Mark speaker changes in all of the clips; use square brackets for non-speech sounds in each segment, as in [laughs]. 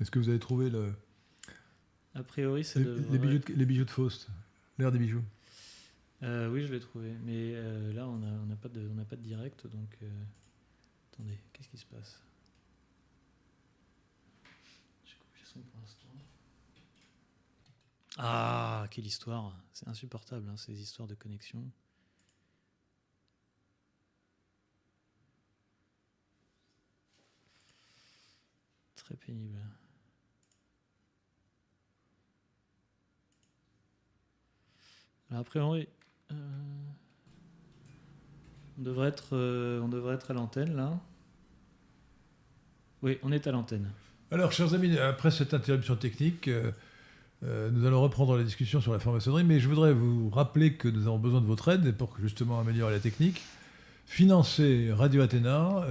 Speaker 1: Est-ce que vous avez trouvé le,
Speaker 2: A priori, ça
Speaker 1: les, bijoux de, les bijoux de Faust L'air des bijoux
Speaker 2: Euh, oui, je l'ai trouvé. Mais euh, là, on n'a on n'a pas, de- on n'a pas de direct, donc... euh, Attendez, qu'est-ce qui se passe? J'ai coupé le son pour l'instant. Ah, quelle histoire C'est insupportable, hein, ces histoires de connexion. Très pénible. Alors, a priori, euh, on, devrait être, euh, on devrait être à l'antenne là. Oui, on est à l'antenne.
Speaker 1: Alors, chers amis, après cette interruption technique, euh, euh, nous allons reprendre la discussion sur la franc-maçonnerie, mais je voudrais vous rappeler que nous avons besoin de votre aide pour justement améliorer la technique. Financer Radio Athéna,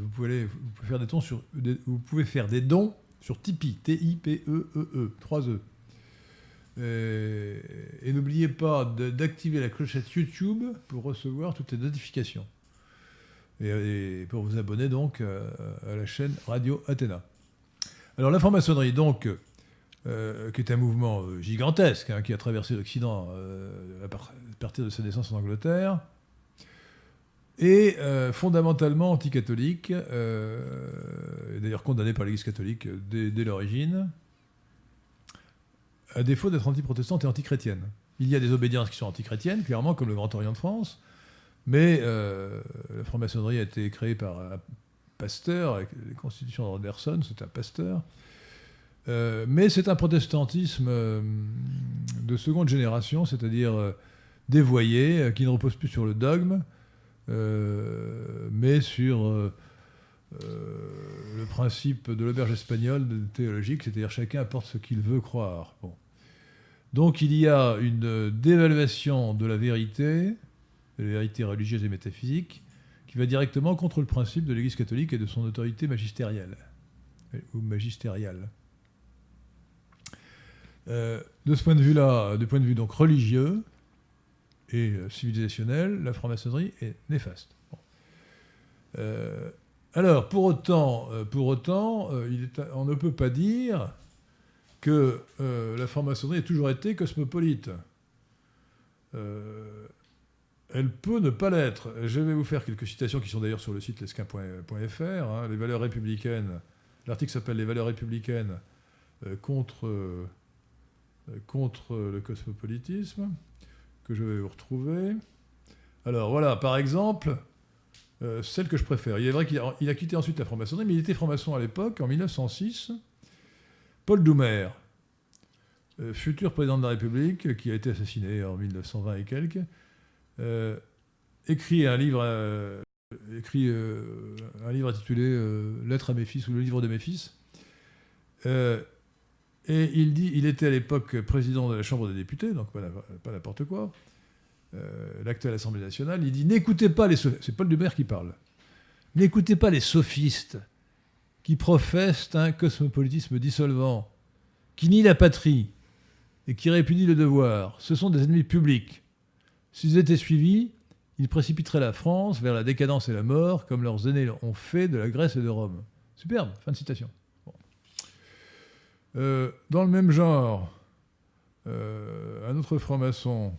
Speaker 1: vous, pouvez aller- vous pouvez faire des dons sur, vous pouvez faire des dons sur Tipeee, T-I-P-E-E-E, 3 E. Euh, et n'oubliez pas d'activer la clochette YouTube pour recevoir toutes les notifications. Et, pour vous abonner donc euh, à la chaîne Radio Athéna. Alors la franc-maçonnerie, donc, euh, qui est un mouvement gigantesque, hein, qui a traversé l'Occident à, par- à partir de sa naissance en Angleterre, est fondamentalement anticatholique, et d'ailleurs condamné par l'Église catholique dès l'origine, à défaut d'être anti-protestante et anti-chrétienne. Il y a des obédiences qui sont anti-chrétiennes, clairement, comme le Grand Orient de France, mais euh, la franc-maçonnerie a été créée par un pasteur, avec les constitutions d'Anderson, c'est un pasteur. Euh, mais c'est un protestantisme euh, de seconde génération, c'est-à-dire dévoyé, qui ne repose plus sur le dogme, mais sur le principe de l'auberge espagnole théologique, c'est-à-dire chacun apporte ce qu'il veut croire. Bon. Donc il y a une dévaluation de la vérité, de la vérité religieuse et métaphysique, qui va directement contre le principe de l'Église catholique et de son autorité magistérielle, ou magistériale. Euh, de ce point de vue-là, du point de vue donc religieux et civilisationnel, la franc-maçonnerie est néfaste. Euh, alors, pour autant, euh, on ne peut pas dire que euh, la franc-maçonnerie a toujours été cosmopolite. Euh, elle peut ne pas l'être. Je vais vous faire quelques citations qui sont d'ailleurs sur le site lesquin.fr. hein. les valeurs républicaines. L'article s'appelle Les valeurs républicaines euh, contre, le cosmopolitisme, que je vais vous retrouver. Alors voilà, par exemple, celle que je préfère. Il est vrai qu'il a, il a quitté ensuite la franc-maçonnerie, mais il était franc-maçon à l'époque, en 1906. Paul Doumer, euh, futur président de la République, qui a été assassiné en 1920 et quelques, euh, écrit un livre, euh, intitulé Lettre à mes fils ou le livre de mes fils. Et il dit, il était à l'époque président de la Chambre des députés, donc pas, n'importe quoi, l'actuelle Assemblée nationale. Il dit n'écoutez pas les, soph- c'est Paul Doumer qui parle, n'écoutez pas les sophistes qui professent un cosmopolitisme dissolvant, qui nie la patrie et qui répudient le devoir. Ce sont des ennemis publics. S'ils étaient suivis, ils précipiteraient la France vers la décadence et la mort, comme leurs aînés ont fait de la Grèce et de Rome. Superbe, fin de citation. Euh, dans le même genre, euh, un autre franc-maçon.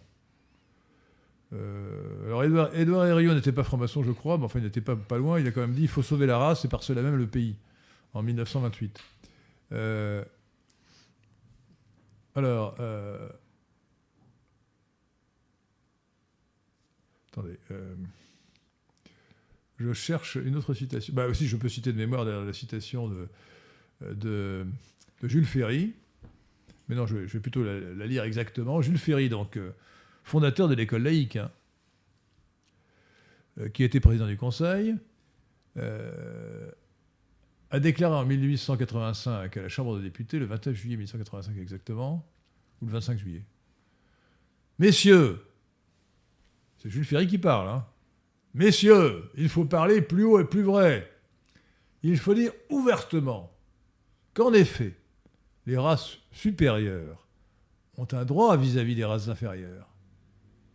Speaker 1: euh, alors, Édouard, Herriot n'était pas franc-maçon, je crois, mais enfin, il n'était pas loin. Il a quand même dit il faut sauver la race et par cela même le pays, en 1928. Euh, alors, euh, attendez. euh, je cherche une autre citation. Bah aussi, je peux citer de mémoire la, citation de, de, Jules Ferry. Mais non, je vais, plutôt la, lire exactement. Jules Ferry, donc, fondateur de l'école laïque, hein, qui était président du Conseil, a déclaré en 1885 à la Chambre des députés, le 29 juillet 1885 exactement, ou le 25 juillet. Messieurs, c'est Jules Ferry qui parle, hein. Messieurs, il faut parler plus haut et plus vrai. Il faut dire ouvertement qu'en effet, les races supérieures ont un droit vis-à-vis des races inférieures.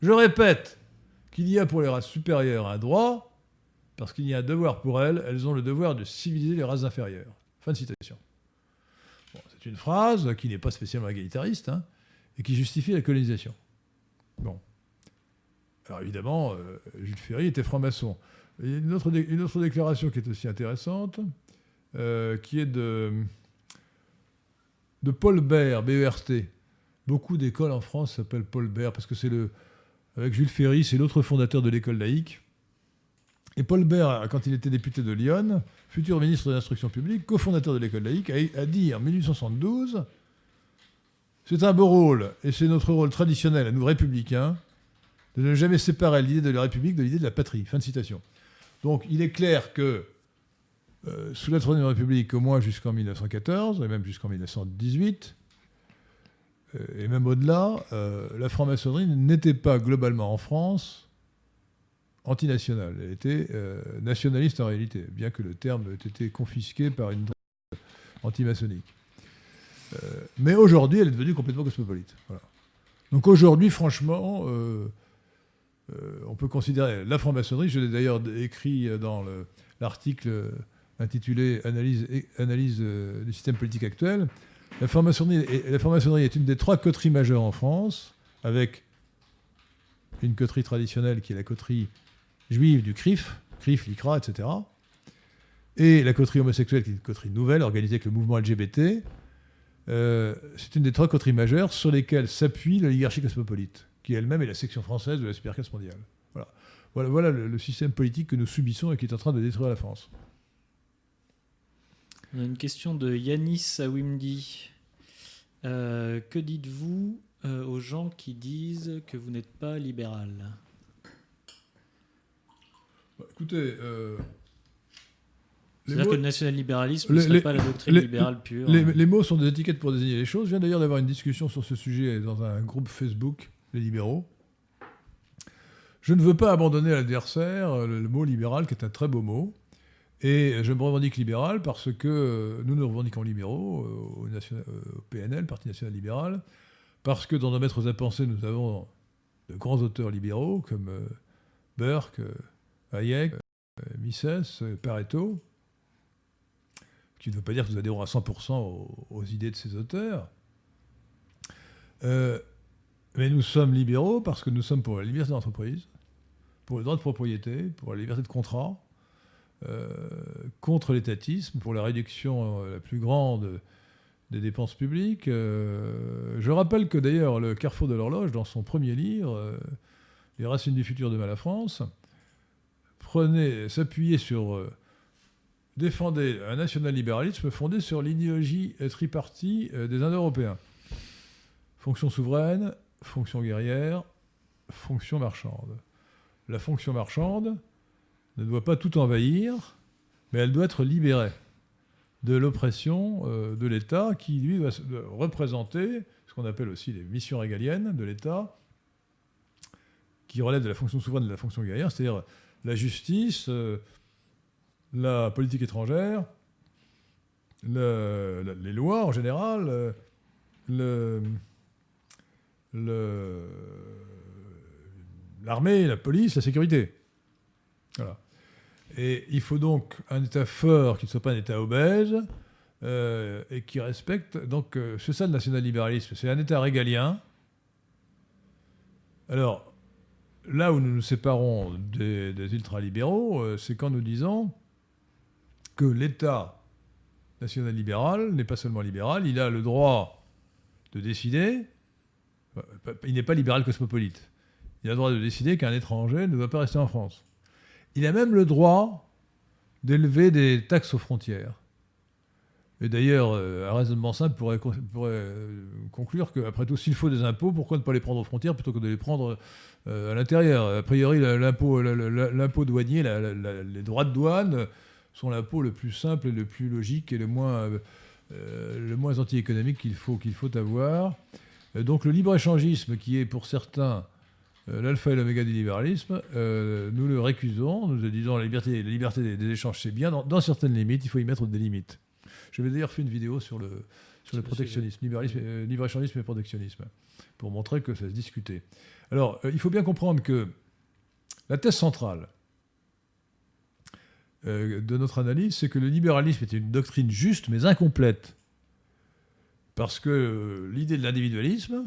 Speaker 1: Je répète qu'il y a pour les races supérieures un droit, parce qu'il y a un devoir pour elles, elles ont le devoir de civiliser les races inférieures. Fin de citation. C'est une phrase qui n'est pas spécialement égalitariste hein, et qui justifie la colonisation. Bon. Alors évidemment, euh, Jules Ferry était franc-maçon. Une autre, une autre, déclaration qui est aussi intéressante, euh, qui est de, de Paul Bert, BERT. Beaucoup d'écoles en France s'appellent Paul Bert parce que c'est le, avec Jules Ferry, c'est l'autre fondateur de l'école laïque. Et Paul Bert, quand il était député de Lyon, futur ministre de l'instruction publique, cofondateur de l'école laïque, a, dit en 1872 C'est un beau rôle, et c'est notre rôle traditionnel à nous républicains, de ne jamais séparer l'idée de la République de l'idée de la patrie. Fin de citation. Donc il est clair que euh, sous la Troisième République, au moins jusqu'en 1914, et même jusqu'en 1918, euh, et même au-delà, euh, la franc-maçonnerie n'était pas globalement en France antinationale. Elle était nationaliste en réalité, bien que le terme ait été confisqué par une anti-maçonnique. mais aujourd'hui, elle est devenue complètement cosmopolite. Donc aujourd'hui, franchement, on peut considérer la franc-maçonnerie, je l'ai d'ailleurs écrit dans l'article intitulé Analyse, analyse euh, du système politique actuel. La franc-maçonnerie, est une des trois coteries majeures en France, avec une coterie traditionnelle qui est la coterie juive du CRIF, CRIF, l'ICRA, etc. Et la coterie homosexuelle qui est une coterie nouvelle, organisée avec le mouvement LGBT. Euh, c'est une des trois coteries majeures sur lesquelles s'appuie l'oligarchie cosmopolite, qui elle-même est la section française de la supercasse mondiale. Voilà, le, système politique que nous subissons et qui est en train de détruire la France.
Speaker 2: On a une question de Yanis Awimdi. Euh, que dites-vous euh, aux gens qui disent que vous n'êtes pas libéral?
Speaker 1: Bah, Écoutez, euh,
Speaker 2: c'est-à-dire que le national-libéralisme ne serait pas la doctrine libérale pure.
Speaker 1: Les, mots sont des étiquettes pour désigner les choses. Je viens d'ailleurs d'avoir une discussion sur ce sujet dans un groupe Facebook, les libéraux. Je ne veux pas abandonner à l'adversaire le, mot libéral, qui est un très beau mot. Et je me revendique libéral parce que euh, nous nous revendiquons libéraux euh, au, au, PNL, Parti national libéral, parce que dans nos maîtres à penser, nous avons de grands auteurs libéraux comme euh, Burke, Hayek, Mises, Pareto, qui ne veut pas dire que nous adhérons à 100% aux, idées de ces auteurs. mais nous sommes libéraux parce que nous sommes pour la liberté d'entreprise, pour le droit de propriété, pour la liberté de contrat, euh, contre l'étatisme, pour la réduction euh, la plus grande des dépenses publiques. Euh, je rappelle que d'ailleurs le Carrefour de l'horloge, dans son premier livre, Les racines du futur de la France, prenait, s'appuyait sur, défendait un national-libéralisme fondé sur l'idéologie tripartie des Indo-Européens. Fonction souveraine, fonction guerrière, fonction marchande. La fonction marchande, ne doit pas tout envahir, mais elle doit être libérée de l'oppression euh, de l'État qui, lui, doit, représenter ce qu'on appelle aussi les missions régaliennes de l'État, qui relèvent de la fonction souveraine et de la fonction guerrière, c'est-à-dire la justice, euh, la politique étrangère, les lois en général, euh, l'armée, la police, la sécurité. Voilà. Et il faut donc un État fort qui ne soit pas un État obèse euh, et qui respecte. Donc, c'est ça le national-libéralisme. C'est un État régalien. Alors, là où nous nous séparons des, ultralibéraux, euh, c'est quand nous disons que l'État national-libéral n'est pas seulement libéral, il a le droit de décider. Il n'est pas libéral cosmopolite. Il a le droit de décider qu'un étranger ne doit pas rester en France. Il a même le droit d'élever des taxes aux frontières. Et d'ailleurs, euh, un raisonnement simple pourrait, euh, conclure qu'après tout, s'il faut des impôts, pourquoi ne pas les prendre aux frontières plutôt que de les prendre euh, à l'intérieur? A priori, l'impôt douanier, les droits de douane sont l'impôt le plus simple et le plus logique et le moins, le moins anti-économique qu'il faut, qu'il faut avoir. donc le libre-échangisme, qui est pour certains euh, l'alpha et l'oméga du libéralisme, euh, nous le récusons, nous disons la liberté, la liberté des, échanges, c'est bien, dans, certaines limites, il faut y mettre des limites. Je vais d'ailleurs faire une vidéo sur le, sur le protectionnisme, euh, libre-échangisme et protectionnisme, pour montrer que ça se discutait. Alors, il faut bien comprendre que la thèse centrale de notre analyse, c'est que le libéralisme était une doctrine juste mais incomplète Parce que euh, l'idée de l'individualisme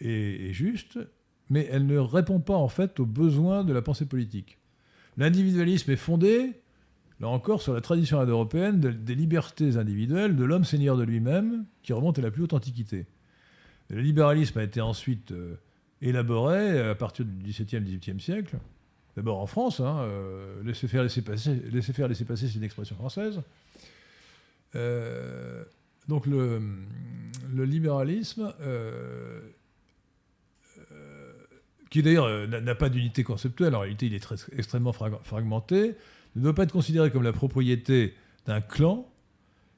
Speaker 1: est, est juste, mais elle ne répond pas en fait aux besoins de la pensée politique. L'individualisme est fondé, là encore, sur la tradition indo-européenne de- des libertés individuelles de l'homme seigneur de lui-même, qui remonte à la plus haute antiquité. Le libéralisme a été ensuite euh, élaboré à partir du XVIIe, XVIIIe siècle. D'abord en France, hein, euh, laisser faire, laisser passer, c'est une expression française. Euh, donc le, libéralisme, euh, qui d'ailleurs n'a pas d'unité conceptuelle, en réalité il est extrêmement frag- fragmenté, ne doit pas être considéré comme la propriété d'un clan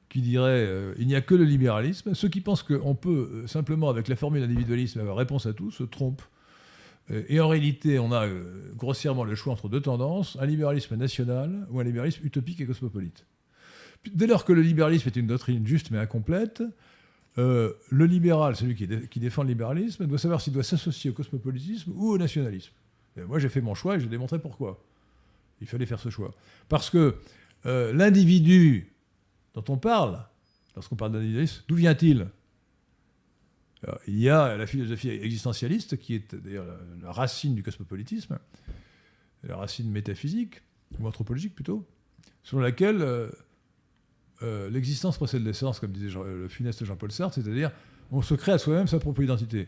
Speaker 1: qui dirait euh, il n'y a que le libéralisme. Ceux qui pensent qu'on peut euh, simplement, avec la formule individualisme, avoir réponse à tout, se trompent. Euh, Et en réalité, on a euh, grossièrement le choix entre deux tendances, un libéralisme national ou un libéralisme utopique et cosmopolite. Dès lors que le libéralisme est une doctrine juste mais incomplète, le libéral, celui qui, dé- qui défend le libéralisme, doit savoir s'il doit s'associer au cosmopolitisme ou au nationalisme. Moi, j'ai fait mon choix et j'ai démontré pourquoi. Il fallait faire ce choix. Parce que euh, l'individu dont on parle, lorsqu'on parle d'individualisme, d'où vient-il? Il y a la philosophie existentialiste, qui est d'ailleurs la, racine du cosmopolitisme, la racine métaphysique, ou anthropologique plutôt, selon laquelle euh, euh, l'existence précède l'essence, comme disait le funeste Jean-Paul Sartre, c'est-à-dire on se crée à soi-même sa propre identité.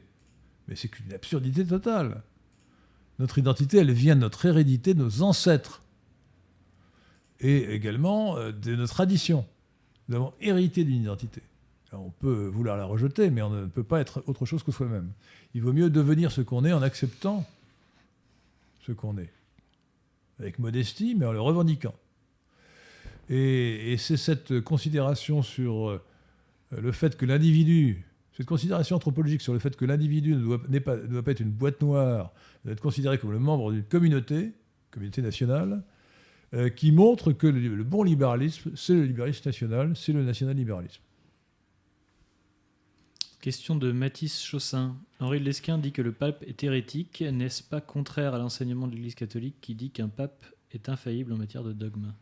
Speaker 1: Mais c'est qu'une absurdité totale. Notre identité, elle vient de notre hérédité, de nos ancêtres, et également euh, de nos traditions. Nous avons hérité d'une identité. On peut vouloir la rejeter, mais on ne peut pas être autre chose que soi-même. Il vaut mieux devenir ce qu'on est en acceptant ce qu'on est. Avec modestie, mais en le revendiquant. Et, et c'est cette considération sur euh, le fait que l'individu, cette considération anthropologique sur le fait que l'individu ne doit, pas, ne doit pas être une boîte noire, doit être considéré comme le membre d'une communauté, communauté nationale, euh, qui montre que le, le bon libéralisme, c'est le libéralisme national, c'est le national-libéralisme.
Speaker 2: Question de Mathis Chaussin. Henri Lesquin dit que le pape est hérétique. N'est-ce pas contraire à l'enseignement de l'Église catholique qui dit qu'un pape est infaillible en matière de dogme?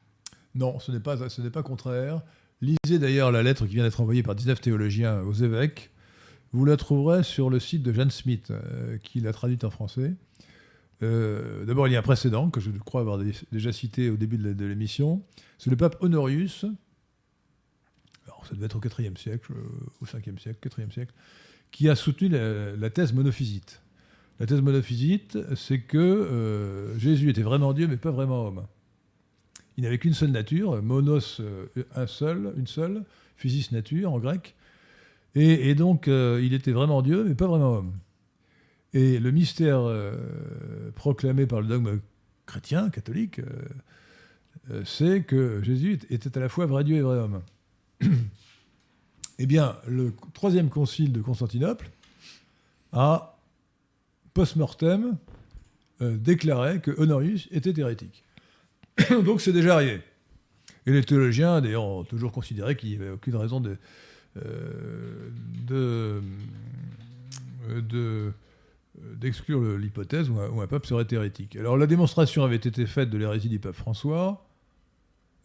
Speaker 1: Non, ce n'est pas, ce n'est pas contraire. Lisez d'ailleurs la lettre qui vient d'être envoyée par 19 théologiens aux évêques. Vous la trouverez sur le site de Jeanne Smith, euh, qui l'a traduite en français. Euh, D'abord, il y a un précédent que je crois avoir dé- déjà cité au début de l'émission. C'est le pape Honorius. Alors, ça devait être au IVe siècle, euh, au 5e siècle, 4e siècle, qui a soutenu la, la thèse monophysite. La thèse monophysite, c'est que Jésus était vraiment Dieu, mais pas vraiment homme. Il n'avait qu'une seule nature, monos, un seul, une seule, physis nature en grec. Et, donc, euh, il était vraiment Dieu, mais pas vraiment homme. Et le mystère euh, proclamé par le dogme chrétien, catholique, euh, c'est que Jésus était à la fois vrai Dieu et vrai homme. [clears throat] eh bien, le troisième concile de Constantinople a, post-mortem, déclaré que Honorius était hérétique. [clears throat] Donc c'est déjà arrivé. Et les théologiens, d'ailleurs, ont toujours considéré qu'il n'y avait aucune raison de, de, euh, de- d'exclure l'hypothèse où un, pape serait hérétique. Alors la démonstration avait été faite de l'hérésie du pape François,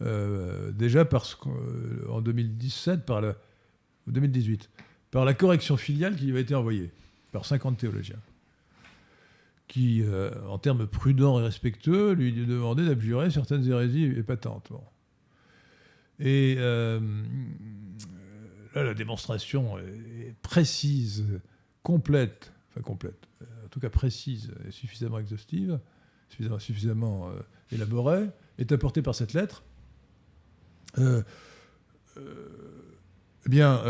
Speaker 1: euh, déjà parce qu'en 2017, par la, 2018, par la correction filiale qui lui avait été envoyée par 50 théologiens qui, euh, en termes prudents et respectueux, lui demandait d'abjurer certaines hérésies épatantes. Et euh, là, la démonstration est précise, complète, enfin complète, euh, en tout cas précise et suffisamment exhaustive, suffisamment, euh, élaborée, est apportée par cette lettre. Euh, eh bien,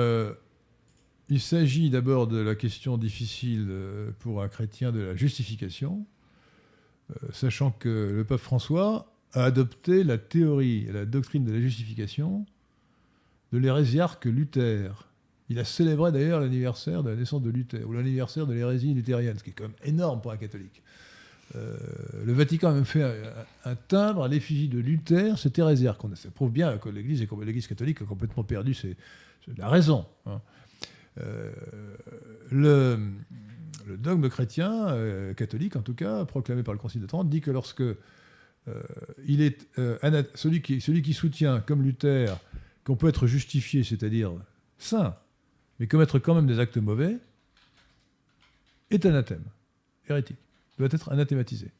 Speaker 1: il s'agit d'abord de la question difficile pour un chrétien de la justification, sachant que le pape François a adopté la théorie la doctrine de la justification de l'hérésiarque Luther. Il a célébré d'ailleurs l'anniversaire de la naissance de Luther, ou l'anniversaire de l'hérésie luthérienne, ce qui est quand même énorme pour un catholique. Euh, le Vatican a même fait un, timbre à l'effigie de Luther, cet hérésiarque. Ça prouve bien que l'Église, catholique a complètement perdu ses- la raison. hein. Euh, le, dogme chrétien, euh, catholique en tout cas, proclamé par le Concile de Trente, dit que lorsque il est celui, celui qui soutient, comme Luther, qu'on peut être justifié, c'est-à-dire saint, mais commettre quand même des actes mauvais, est anathème, hérétique, doit être anathématisé.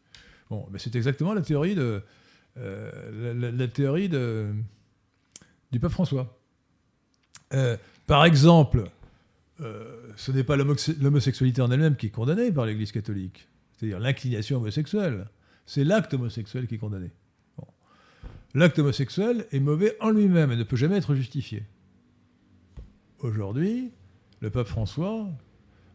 Speaker 1: Bon, mais c'est exactement la théorie de euh, la, théorie du pape François. Euh, par exemple, euh, ce n'est pas l'homosexualité en elle-même qui est condamnée par l'Église catholique, c'est-à-dire l'inclination homosexuelle. C'est l'acte homosexuel qui est condamné. L'acte homosexuel est mauvais en lui-même et ne peut jamais être justifié. Aujourd'hui, le pape François,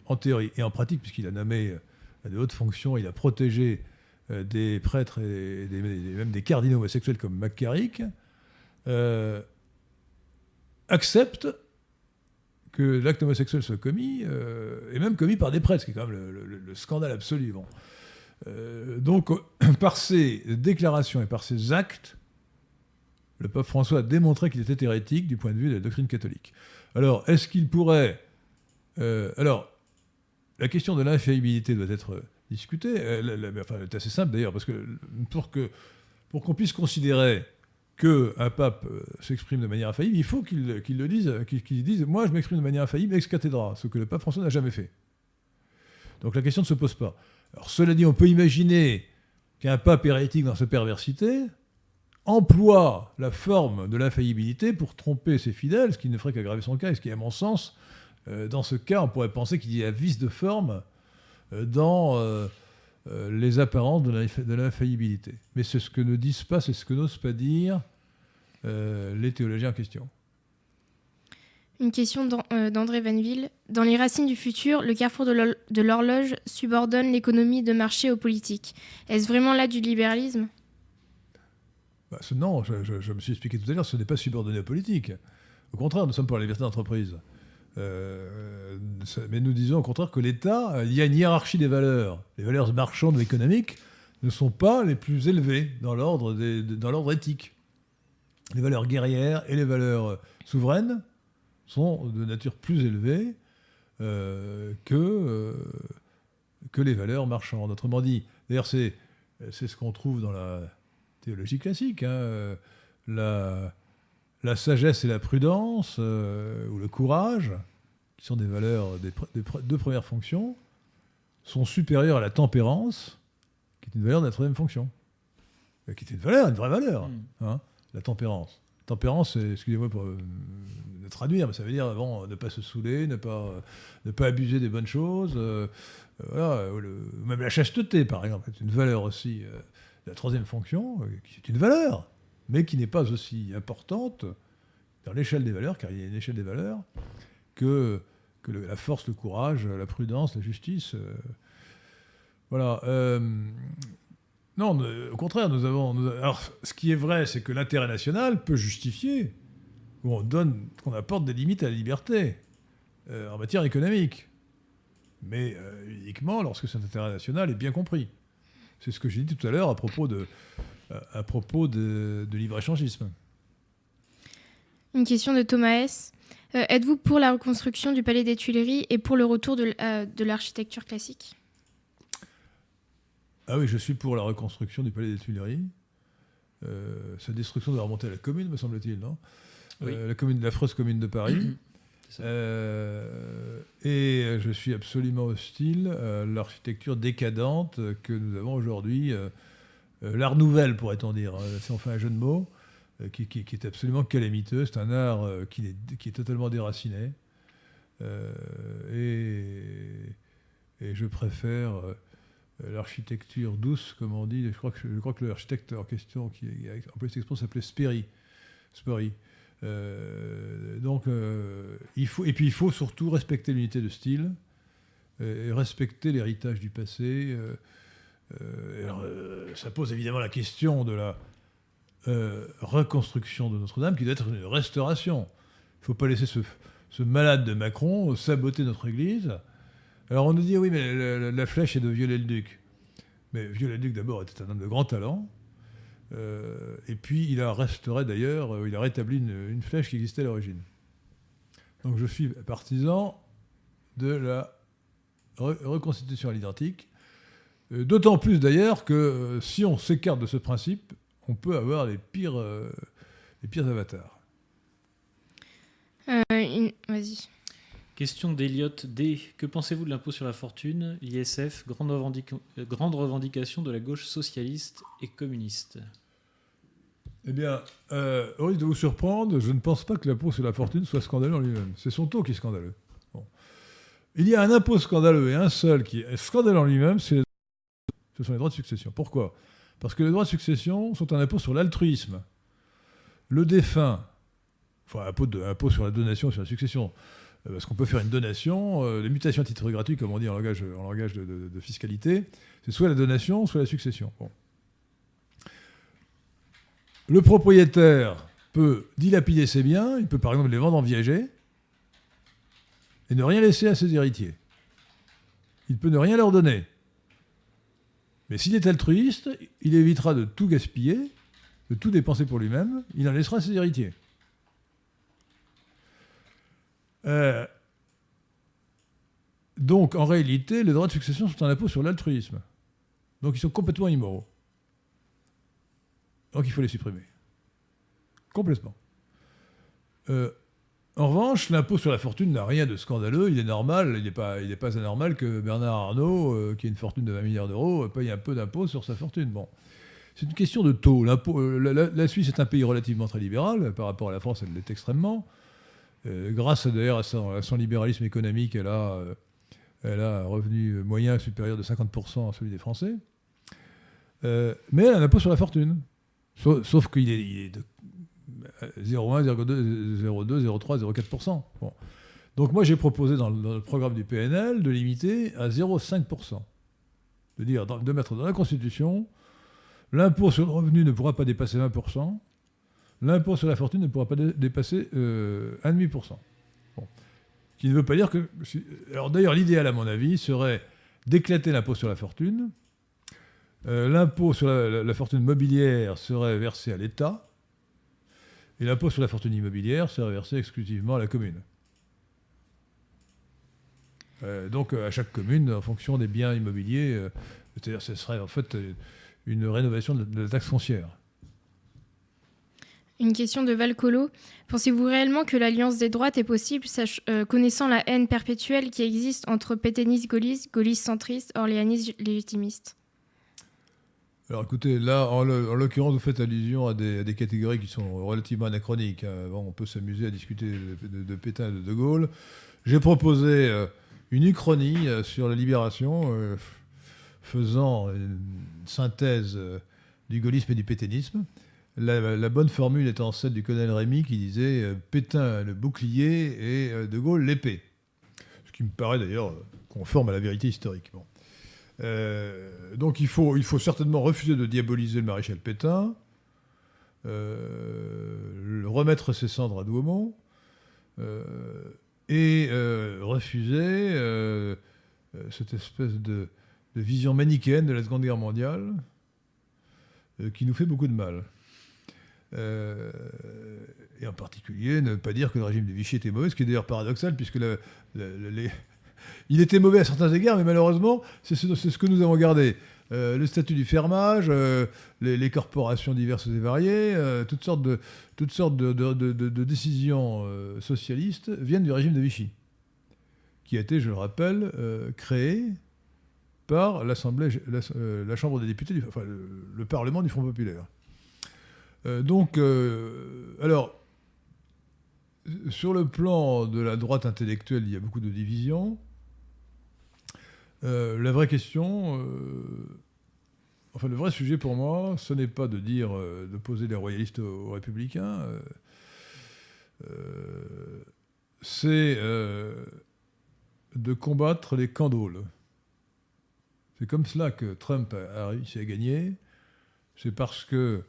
Speaker 1: en théorie et en pratique, puisqu'il a nommé à de hautes fonctions, il a protégé euh, des prêtres et même des cardinaux homosexuels comme McCarrick, euh, accepte que l'acte homosexuel soit commis, euh, et même commis par des prêtres, ce qui est quand même le, scandale absolu. donc, [clears throat] par ses déclarations et par ses actes, le pape François a démontré qu'il était hérétique du point de vue de la doctrine catholique. Alors, est-ce qu'il pourrait... alors, la question de l'infaillibilité doit être discuter. Elle, enfin, est assez simple d'ailleurs, parce que pour qu'on puisse considérer qu'un pape euh, s'exprime de manière infaillible, il faut qu'il le dise, qu'il Moi, je m'exprime de manière infaillible ex cathedra, ce que le pape François n'a jamais fait. Donc la question ne se pose pas. Alors, cela dit, on peut imaginer qu'un pape hérétique dans sa perversité emploie la forme de l'infaillibilité pour tromper ses fidèles, ce qui ne ferait qu'aggraver son cas, et ce qui, à mon sens, euh, dans ce cas, on pourrait penser qu'il y a vice de forme euh, dans euh, les apparences de l'infaillibilité. Mais c'est ce que ne disent pas, c'est ce que n'osent pas dire les théologiens en question.
Speaker 3: Une question d'André Vanville. Dans les racines du futur, le carrefour de l'horloge subordonne l'économie de marché aux politiques. Est-ce vraiment là du libéralisme?
Speaker 1: Bah, Non, je, me suis expliqué tout à l'heure, ce n'est pas subordonné aux politiques. Au contraire, nous sommes pour la liberté d'entreprise. Euh, mais nous disons au contraire que l'État, il y a une hiérarchie des valeurs. Les valeurs marchandes ou économiques ne sont pas les plus élevées dans l'ordre éthique. Les valeurs guerrières et les valeurs souveraines sont de nature plus élevée euh, que, euh, les valeurs marchandes. Autrement dit, d'ailleurs, c'est ce qu'on trouve dans la théologie classique. Hein, la, la sagesse et la prudence, euh, ou le courage, qui sont des valeurs des, deux premières fonctions, sont supérieures à la tempérance, qui est une valeur de la troisième fonction. Euh, qui est une valeur, une vraie valeur, mm. hein, la tempérance. Tempérance, excusez-moi pour euh, traduire, mais ça veut dire avant ne pas se saouler, ne pas, ne pas abuser des bonnes choses. voilà, même la chasteté, par exemple, est une valeur aussi la troisième fonction, qui est une valeur mais qui n'est pas aussi importante dans l'échelle des valeurs, car il y a une échelle des valeurs, que, la force, le courage, la prudence, la justice. Euh, voilà. Euh, non, au contraire, nous avons. alors, ce qui est vrai, c'est que l'intérêt national peut justifier qu'on donne, apporte des limites à la liberté euh, en matière économique, mais uniquement lorsque cet intérêt national est bien compris. C'est ce que j'ai dit tout à l'heure à propos de, à propos de, libre-échangisme.
Speaker 3: Une question de Thomas S. Euh, êtes-vous pour la reconstruction du Palais des Tuileries et pour le retour de, euh, l'architecture classique?
Speaker 1: Ah oui, je suis pour la reconstruction du Palais des Tuileries. Euh, sa destruction doit remonter à la commune, me semble-t-il, non? La commune, l'affreuse commune de Paris. [clears throat] et je suis absolument hostile à l'architecture décadente que nous avons aujourd'hui euh, l'art nouvelle, pourrait-on dire, euh, si on fait un jeu de mots, euh, qui, est absolument calamiteux. C'est un art qui est, totalement déraciné. et, je préfère l'architecture douce, comme on dit. Je crois que, l'architecte en question, qui a employé cette expression, s'appelait Sperry. donc, il faut, et puis il faut surtout respecter l'unité de style, et respecter l'héritage du passé. Euh, euh, ça pose évidemment la question de la euh, reconstruction de Notre-Dame, qui doit être une restauration. Il ne faut pas laisser ce, malade de Macron saboter notre Église. Alors on nous dit, oui, mais la, flèche est de Viollet-le-Duc. Mais Viollet-le-Duc, d'abord, était un homme de grand talent. Et puis, il a restauré, d'ailleurs, il a rétabli une, flèche qui existait à l'origine. Donc je suis partisan de la reconstitution à l'identique. Euh, d'autant plus d'ailleurs que euh, si on s'écarte de ce principe, on peut avoir les pires, euh, les pires avatars.
Speaker 3: Vas-y.
Speaker 2: Question d'Eliott D. Que pensez-vous de l'impôt sur la fortune, l'ISF, euh, grande revendication de la gauche socialiste et communiste?
Speaker 1: Eh bien, euh, au risque de vous surprendre, je ne pense pas que l'impôt sur la fortune soit scandaleux en lui-même. C'est son taux qui est scandaleux. Il y a un impôt scandaleux et un seul qui est scandaleux en lui-même, ce sont les droits de succession. Pourquoi? Parce que les droits de succession sont un impôt sur l'altruisme. Le défunt, enfin, impôt, impôt sur la donation, sur la succession, euh, parce qu'on peut faire une donation, euh, les mutations à titre gratuit, comme on dit en langage, de, fiscalité, c'est soit la donation, soit la succession. Le propriétaire peut dilapider ses biens, il peut par exemple les vendre en viager et ne rien laisser à ses héritiers. Il peut ne rien leur donner. Mais s'il est altruiste, il évitera de tout gaspiller, de tout dépenser pour lui-même, il en laissera à ses héritiers. Euh, donc, en réalité, les droits de succession sont un impôt sur l'altruisme. Donc, ils sont complètement immoraux. Donc, il faut les supprimer. Complètement. Euh, en revanche, l'impôt sur la fortune n'a rien de scandaleux. Il est normal, il n'est pas, anormal que Bernard Arnault, euh, qui a une fortune de 20 milliards d'euros, paye un peu d'impôt sur sa fortune. Bon. C'est une question de taux. La- la Suisse est un pays relativement très libéral. Par rapport à la France, elle l'est extrêmement. Euh, grâce d'ailleurs à son, libéralisme économique, elle a, euh, un revenu moyen supérieur de 50% à celui des Français. Euh, mais elle a un impôt sur la fortune. Sauf, qu'il est, de 0,1, 0,2, 0,2, 0,3, 0,4%. Bon. Donc moi j'ai proposé dans le, programme du PNL de limiter à 0,5%. De dire, de mettre dans la Constitution, l'impôt sur le revenu ne pourra pas dépasser 20%, l'impôt sur la fortune ne pourra pas dé- dépasser euh, 1,5%. Bon. Qui ne veut pas dire que... Alors d'ailleurs l'idéal à mon avis serait d'éclater l'impôt sur la fortune, euh, l'impôt sur la, fortune mobilière serait versé à l'État et l'impôt sur la fortune immobilière serait versé exclusivement à la commune. Euh, donc euh, à chaque commune, en fonction des biens immobiliers, c'est-à-dire ce serait en fait une rénovation de la taxe foncière.
Speaker 3: Une question de Valcolo. Pensez-vous réellement que l'alliance des droites est possible, euh, connaissant la haine perpétuelle qui existe entre pétainistes gaullistes, gaullistes centristes, orléanistes légitimistes
Speaker 1: Alors écoutez, là, en, l'occurrence, vous faites allusion à des, catégories qui sont relativement anachroniques. hein. Bon, on peut s'amuser à discuter de, Pétain et de De Gaulle. J'ai proposé euh, une uchronie euh, sur la libération, faisant une synthèse du gaullisme et du pétainisme. La, bonne formule étant celle du colonel Rémy qui disait euh, Pétain le bouclier et euh, De Gaulle l'épée. Ce qui me paraît d'ailleurs euh, conforme à la vérité historique. Donc il faut, certainement refuser de diaboliser le maréchal Pétain, remettre ses cendres à Douaumont, et refuser cette espèce de, vision manichéenne de la Seconde Guerre mondiale qui nous fait beaucoup de mal. Euh, et en particulier, ne pas dire que le régime de Vichy était mauvais, ce qui est d'ailleurs paradoxal, puisque [laughs] il était mauvais à certains égards, mais malheureusement, c'est ce, que nous avons gardé. Euh, le statut du fermage, euh, les, corporations diverses et variées, toutes sortes de, décisions socialistes viennent du régime de Vichy, qui a été, je le rappelle, créé par l'Assemblée, la, Chambre des députés, enfin le Parlement du Front populaire. Euh, donc, euh, alors, sur le plan de la droite intellectuelle, il y a beaucoup de divisions. Euh, la vraie question, enfin le vrai sujet pour moi, ce n'est pas de dire, de poser les royalistes aux, républicains, c'est de combattre les candaules. C'est comme cela que Trump a réussi à gagner. C'est parce que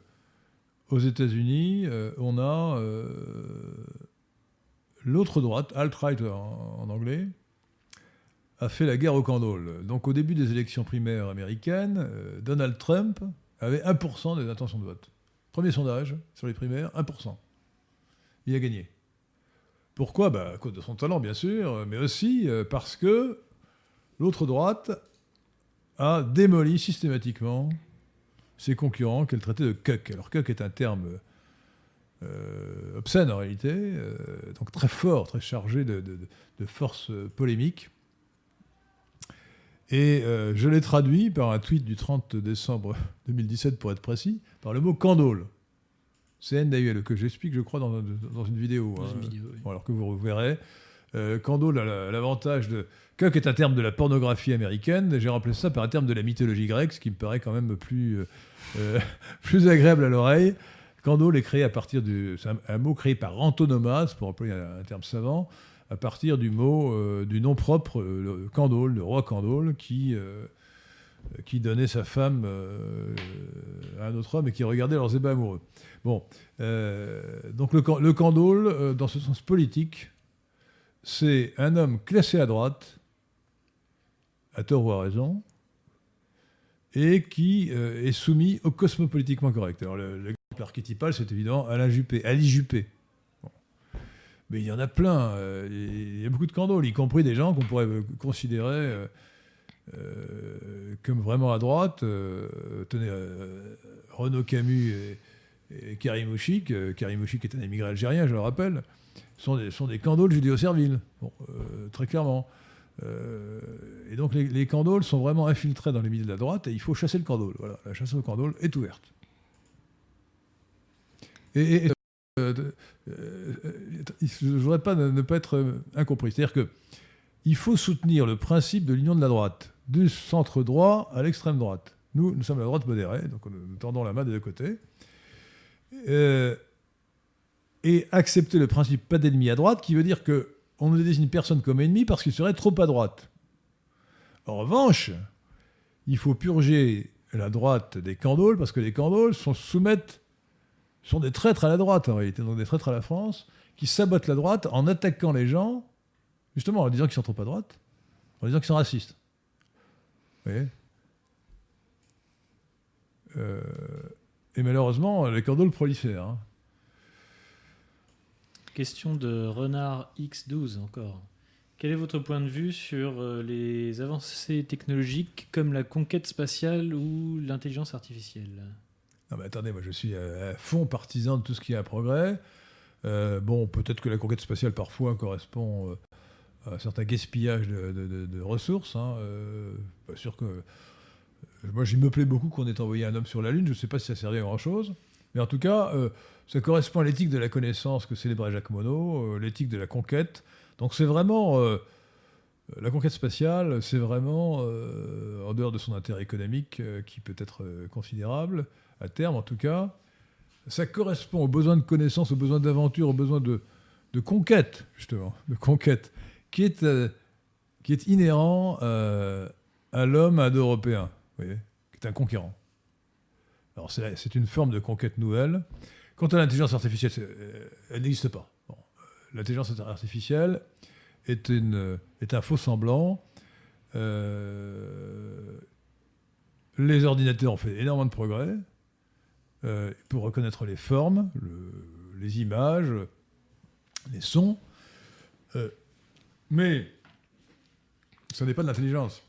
Speaker 1: aux États-Unis, euh, on a euh, l'autre droite, alt-right en, anglais, a fait la guerre aux candoles. Donc au début des élections primaires américaines, euh, Donald Trump avait 1% des intentions de vote. Premier sondage sur les primaires, 1%. Il a gagné. Pourquoi? Bah, À cause de son talent, bien sûr, mais aussi parce que l'autre droite a démoli systématiquement ses concurrents qu'elle traitait de cuck. Alors cuck est un terme euh, obscène en réalité, euh, donc très fort, très chargé de, de, de force polémique. Et euh, je l'ai traduit par un tweet du 30 décembre 2017, pour être précis, par le mot candole. C-N-D-U-L, que j'explique, je crois, dans, dans une vidéo.
Speaker 2: Dans
Speaker 1: hein.
Speaker 2: une vidéo, oui.
Speaker 1: Alors que vous verrez. Euh, a la- l'avantage de. Coq est un terme de la pornographie américaine, j'ai remplacé ça par un terme de la mythologie grecque, ce qui me paraît quand même plus, euh, euh, [laughs] plus agréable à l'oreille. Candole est créé à partir du. C'est un, mot créé par antonomas, pour employer un, terme savant, à partir du mot, euh, du nom propre, le Candole, le roi Candole, qui, qui donnait sa femme à un autre homme et qui regardait leurs ébats amoureux. Bon, donc le, le dans ce sens politique, c'est un homme classé à droite, à tort ou à raison, et qui euh, est soumis au cosmopolitiquement correct. Alors le- l'exemple archétypal, c'est évidemment Alain Juppé, Ali Juppé. Mais il y en a plein. euh, Il y a beaucoup de candoles, y compris des gens qu'on pourrait considérer euh, comme vraiment à droite. tenez, Renaud Camus et, et Karim Ouchik. Karim est un émigré algérien, je le rappelle sont des, sont des candoles judéo-serviles, euh, très clairement. Euh, et donc les, les candoles sont vraiment infiltrés dans les milieux de la droite et il faut chasser le candole. Voilà, la chasse au candole est ouverte. Et, euh, je ne voudrais pas ne, pas être incompris. C'est-à-dire que il faut soutenir le principe de l'union de la droite, du centre droit à l'extrême droite. Nous, nous sommes la droite modérée, donc nous, tendons la main des deux côtés. Et accepter le principe pas d'ennemi à droite, qui veut dire que on ne désigne personne comme ennemi parce qu'il serait trop à droite. En revanche, il faut purger la droite des candoles, parce que les candoles sont, soumettent, sont des traîtres à la droite en réalité, donc des traîtres à la France, qui sabotent la droite en attaquant les gens, justement en disant qu'ils sont trop à droite, en disant qu'ils sont racistes. Vous voyez? Euh, Et malheureusement, les candoles prolifèrent. hein.
Speaker 2: Question de Renard X12 encore. Quel est votre point de vue sur euh, les avancées technologiques comme la conquête spatiale ou l'intelligence artificielle?
Speaker 1: Mais attendez, moi je suis à, à fond partisan de tout ce qui est un progrès. Euh, bon, peut-être que la conquête spatiale parfois correspond euh, à un certain gaspillage de, ressources. Hein. Pas sûr que. Moi, il me plaît beaucoup qu'on ait envoyé un homme sur la Lune. Je ne sais pas si ça servait à grand-chose. Mais en tout cas, euh, ça correspond à l'éthique de la connaissance que célébrait Jacques Monod, euh, l'éthique de la conquête. Donc c'est vraiment. euh, la conquête spatiale, c'est vraiment, en dehors de son intérêt économique, qui peut être considérable, à terme en tout cas, ça correspond aux besoins de connaissance, aux besoins d'aventure, aux besoins de, conquête, justement, de conquête, qui est, qui est inhérent à l'homme indo-européen, qui est un conquérant. Alors c'est une forme de conquête nouvelle. Quant à l'intelligence artificielle, euh, elle n'existe pas. Euh, L'intelligence artificielle est, une, est un faux semblant. Euh, les ordinateurs ont fait énormément de progrès euh, pour reconnaître les formes, le- les images, les sons. Euh, mais ce n'est pas de l'intelligence.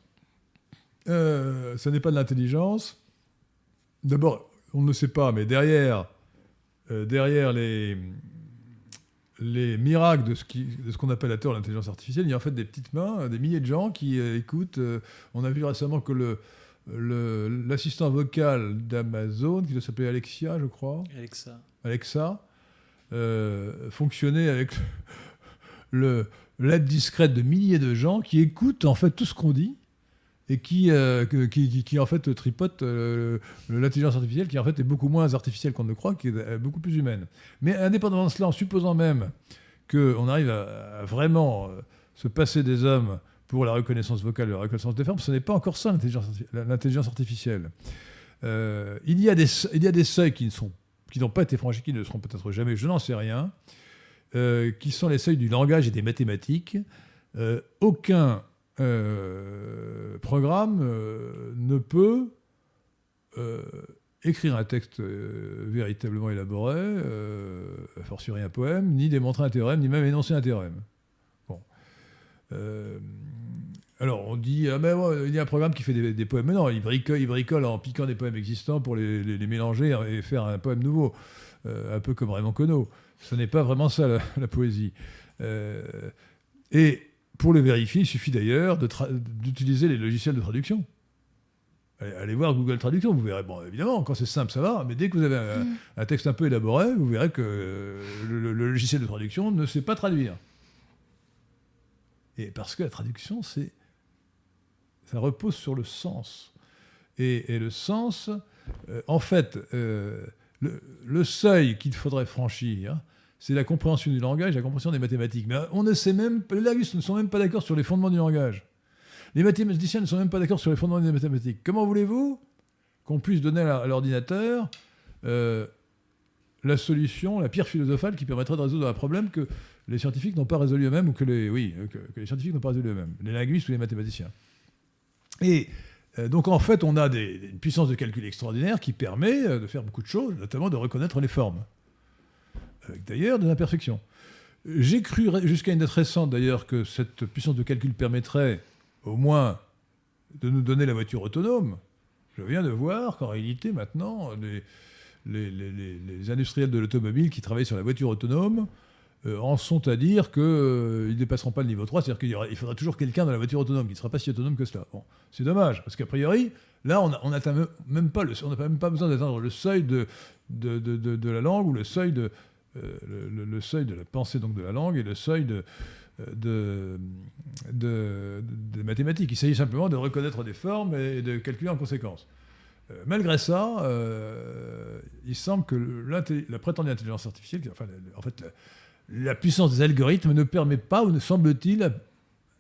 Speaker 1: Euh, ce n'est pas de l'intelligence. D'abord, on ne sait pas, mais derrière, euh, derrière les, les miracles de ce qui- de ce qu'on appelle à tort l'intelligence artificielle, il y a en fait des petites mains, euh, des milliers de gens qui euh, écoutent. euh, on a vu récemment que le le- l'assistant vocal d'Amazon, qui doit s'appeler Alexia, je crois,
Speaker 2: Alexa.
Speaker 1: Alexa, fonctionnait avec le- l'aide discrète de milliers de gens qui écoutent en fait tout ce qu'on dit et qui, euh, qui, qui- qui, en fait tripotent euh, l'intelligence artificielle qui en fait est beaucoup moins artificielle qu'on ne le croit, qui est euh, beaucoup plus humaine. Mais indépendamment de cela, en supposant même qu'on arrive à, vraiment se passer des hommes pour la reconnaissance vocale la reconnaissance des formes, ce n'est pas encore ça l'intelligence arti- l'intelligence artificielle. Il, y a des, il y a des seuils qui ne sont qui n'ont pas été franchis, qui ne seront peut-être jamais, je n'en sais rien, qui sont les seuils du langage et des mathématiques. Aucun euh, programme euh, ne peut euh, écrire un texte véritablement élaboré, fortiori un poème, ni démontrer un théorème, ni même énoncer un théorème. Alors on dit, ah il y a un programme qui fait des, poèmes. Mais non, il bricole, il bricole en piquant des poèmes existants pour les, mélanger et faire un poème nouveau. un peu comme Raymond Queneau. Ce n'est pas vraiment ça la, la poésie. Et pour le vérifier, il suffit d'ailleurs d'utiliser les logiciels de traduction. Allez, allez voir Google Traduction, vous verrez. Bon, évidemment, quand c'est simple, ça va, mais dès que vous avez un,
Speaker 3: Mm.
Speaker 1: un texte un peu élaboré, vous verrez que le, le- le logiciel de traduction ne sait pas traduire. Et parce que la traduction, c'est ça repose sur le sens. Et, et le sens, euh, en fait, euh, le, le seuil qu'il faudrait franchir, c'est la compréhension du langage, la compréhension des mathématiques. Mais on ne sait même, les linguistes ne sont même pas d'accord sur les fondements du langage. Les mathématiciens ne sont même pas d'accord sur les fondements des mathématiques. Comment voulez-vous qu'on puisse donner à l'ordinateur euh, la solution, la pierre philosophale qui permettrait de résoudre un problème que les scientifiques n'ont pas résolu eux-mêmes ou que les, oui, euh, que, les scientifiques n'ont pas résolu eux-mêmes, les linguistes ou les mathématiciens? Et euh, donc en fait, on a une puissance de calcul extraordinaire qui permet de faire beaucoup de choses, notamment de reconnaître les formes, d'ailleurs des imperfections. J'ai cru jusqu'à une date récente d'ailleurs que cette puissance de calcul permettrait au moins de nous donner la voiture autonome. Je viens de voir qu'en réalité maintenant, les, industriels de l'automobile qui travaillent sur la voiture autonome euh, en sont à dire qu'ils ne dépasseront pas le niveau 3, c'est-à-dire qu'il faudra toujours quelqu'un dans la voiture autonome qui ne sera pas si autonome que cela. C'est dommage, parce qu'a priori, là, on n'a même pas besoin d'atteindre le seuil de, la langue ou le seuil de, euh, le, le- seuil de la pensée donc de la langue et le seuil de, euh, de, de, mathématiques. Il s'agit simplement de reconnaître des formes et de calculer en conséquence. Euh, malgré ça, euh, il semble que la prétendue intelligence artificielle, enfin, le- en fait, la, la puissance des algorithmes ne permet pas, ou ne semble-t-il, à,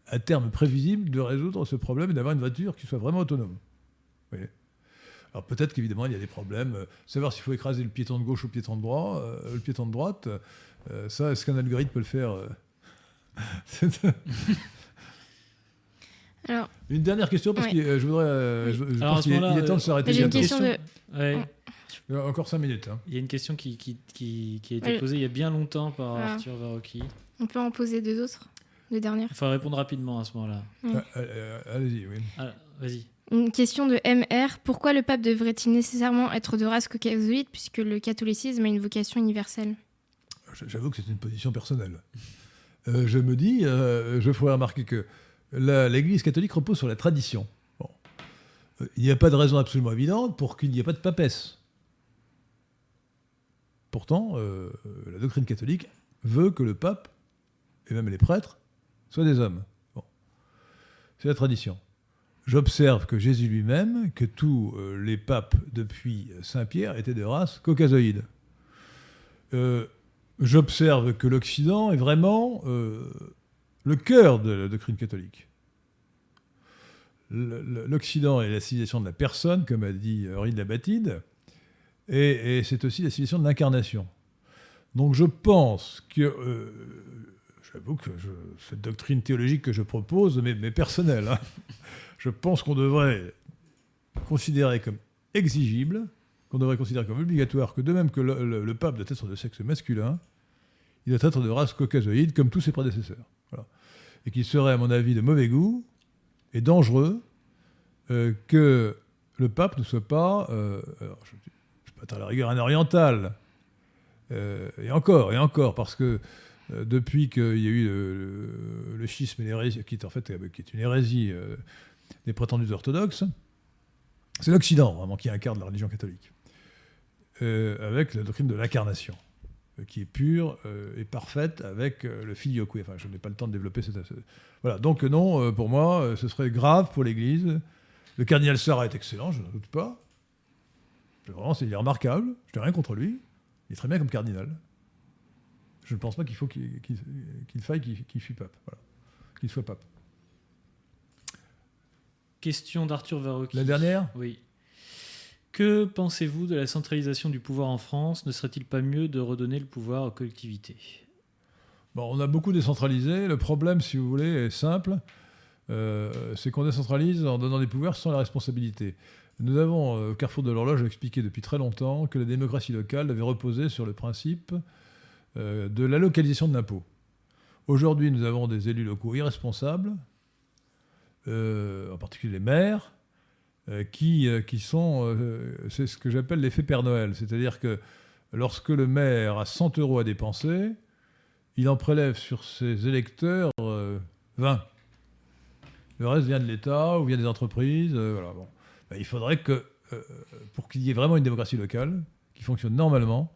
Speaker 1: à terme prévisible, de résoudre ce problème et d'avoir une voiture qui soit vraiment autonome. Vous voyez? Alors peut-être qu'évidemment il y a des problèmes, euh, savoir s'il faut écraser le piéton de gauche ou le piéton de, droit, euh, le piéton de droite, euh, ça, est-ce qu'un algorithme peut le faire euh
Speaker 3: Alors, [laughs]
Speaker 1: Une dernière question, parce
Speaker 3: Ouais.
Speaker 1: que euh, je voudrais. euh, je, je
Speaker 2: Alors, à
Speaker 1: pense qu'il est, il est temps de s'arrêter.
Speaker 3: j'ai une
Speaker 1: bientôt.
Speaker 3: question de.
Speaker 2: Ouais.
Speaker 1: Il y a Encore 5 minutes. hein.
Speaker 2: Il y a une question qui, qui, qui, qui a été
Speaker 3: Ouais.
Speaker 2: posée il y a bien longtemps par
Speaker 3: Ah.
Speaker 2: Arthur Varocki.
Speaker 3: On peut en poser deux autres Deux dernières
Speaker 2: Il faut répondre rapidement à ce moment-là.
Speaker 1: Allez-y, oui.
Speaker 2: Ah, Vas-y.
Speaker 3: Une question de MR. Pourquoi le pape devrait-il nécessairement être de race caucasoïde puisque le catholicisme a une vocation universelle?
Speaker 1: J'avoue que c'est une position personnelle. Euh, je me dis, euh, je ferai remarquer que l'Église catholique repose sur la tradition. Euh, Il n'y a pas de raison absolument évidente pour qu'il n'y ait pas de papesse. Pourtant, la doctrine catholique veut que le pape, et même les prêtres, soient des hommes. C'est la tradition. J'observe que Jésus lui-même, que tous euh, les papes depuis Saint-Pierre étaient de race caucasoïde. Euh, J'observe que l'Occident est vraiment euh, le cœur de la doctrine catholique. L'Occident est la civilisation de la personne, comme a dit Henri de la Batide, et, c'est aussi la civilisation de l'incarnation. Donc je pense que, j'avoue que cette doctrine théologique que je propose mais personnelle, hein, je pense qu'on devrait considérer comme exigible, qu'on devrait considérer comme obligatoire, que de même que le, pape doit être de sexe masculin, il doit être de race caucasoïde comme tous ses prédécesseurs. Et qu'il serait, à mon avis, de mauvais goût et dangereux euh, que le pape ne soit pas, euh, alors, je, je peux être à la rigueur un oriental, euh, et encore, et encore, parce que depuis qu'il y a eu le, schisme et l'hérésie, qui est en fait qui est une hérésie des prétendus orthodoxes, c'est l'Occident vraiment qui incarne la religion catholique, euh, avec la doctrine de l'incarnation, euh, qui est pure euh, et parfaite avec le filioque. Enfin, je n'ai pas le temps de développer cette. ce- Voilà, donc non, pour moi, ce serait grave pour l'Église. Le cardinal Sarah est excellent, je n'en doute pas. Vraiment, c'est remarquable. Je n'ai rien contre lui. Il est très bien comme cardinal. Je ne pense pas qu'il faut qu'il faille qu'il qu'il fût pape. Voilà. Qu'il soit pape.
Speaker 2: Question d'Arthur Varocki.
Speaker 1: La dernière
Speaker 2: Oui. Que pensez-vous de la centralisation du pouvoir en France? Ne serait-il pas mieux de redonner le pouvoir aux collectivités?
Speaker 1: Bon, on a beaucoup décentralisé. Le problème, si vous voulez, est simple. Euh, c'est qu'on décentralise en donnant des pouvoirs sans la responsabilité. Nous avons, euh, au carrefour de l'horloge, expliqué depuis très longtemps que la démocratie locale devait reposer sur le principe euh, de la localisation de l'impôt. Aujourd'hui, nous avons des élus locaux irresponsables, en particulier les maires, euh, qui, euh, qui sont. euh, c'est ce que j'appelle l'effet Père Noël. C'est-à-dire que lorsque le maire a 100 euros à dépenser, il en prélève sur ses électeurs euh, 20. Le reste vient de l'État ou vient des entreprises. euh, voilà, bon. Ben, il faudrait que, euh, pour qu'il y ait vraiment une démocratie locale qui fonctionne normalement,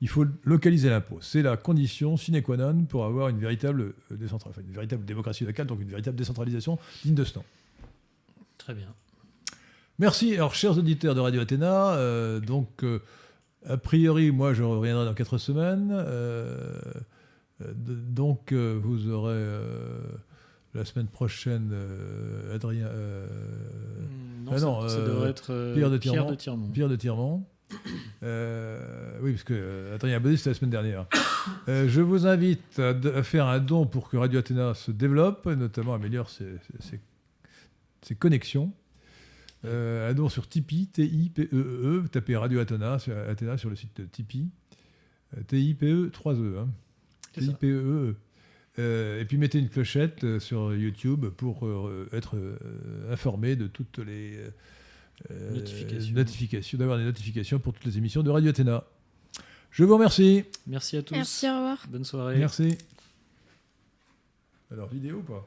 Speaker 1: il faut localiser l'impôt. C'est la condition sine qua non pour avoir une véritable, euh, décentra- enfin, une véritable démocratie locale, donc une véritable décentralisation digne de ce nom.
Speaker 2: Très bien.
Speaker 1: Merci. Alors, chers auditeurs de Radio Athéna, euh, donc, euh, a priori, moi, je reviendrai dans quatre semaines. euh, de- donc, euh, vous aurez euh, la semaine prochaine euh, Adrien, euh,
Speaker 2: Non,
Speaker 1: ah
Speaker 2: ça,
Speaker 1: non,
Speaker 2: ça
Speaker 1: euh,
Speaker 2: devrait être euh,
Speaker 1: Pierre de
Speaker 2: Pierre de Tirmont.
Speaker 1: Pierre de Tirmont. Euh, oui, parce que Adrien Baudet, c'était la semaine dernière. [coughs] Euh, je vous invite à, à faire un don pour que Radio Athéna se développe, notamment améliore ses, ses- ses- ses connexions. Euh, un don sur Tipeee, T-I-P-E-E, E, tapez Radio Athéna sur, Athéna sur le site de Tipeee. T-I-P-E, 3 E. Hein.
Speaker 2: C'est ça.
Speaker 1: T-I-P-E-E. Et puis mettez une clochette sur YouTube pour être informé de toutes les. Notifications, d'avoir des notifications pour toutes les émissions de Radio Athéna. Je vous remercie.
Speaker 2: Merci à tous.
Speaker 3: Merci, au revoir.
Speaker 2: Bonne soirée.
Speaker 1: Merci. Alors, vidéo ou pas?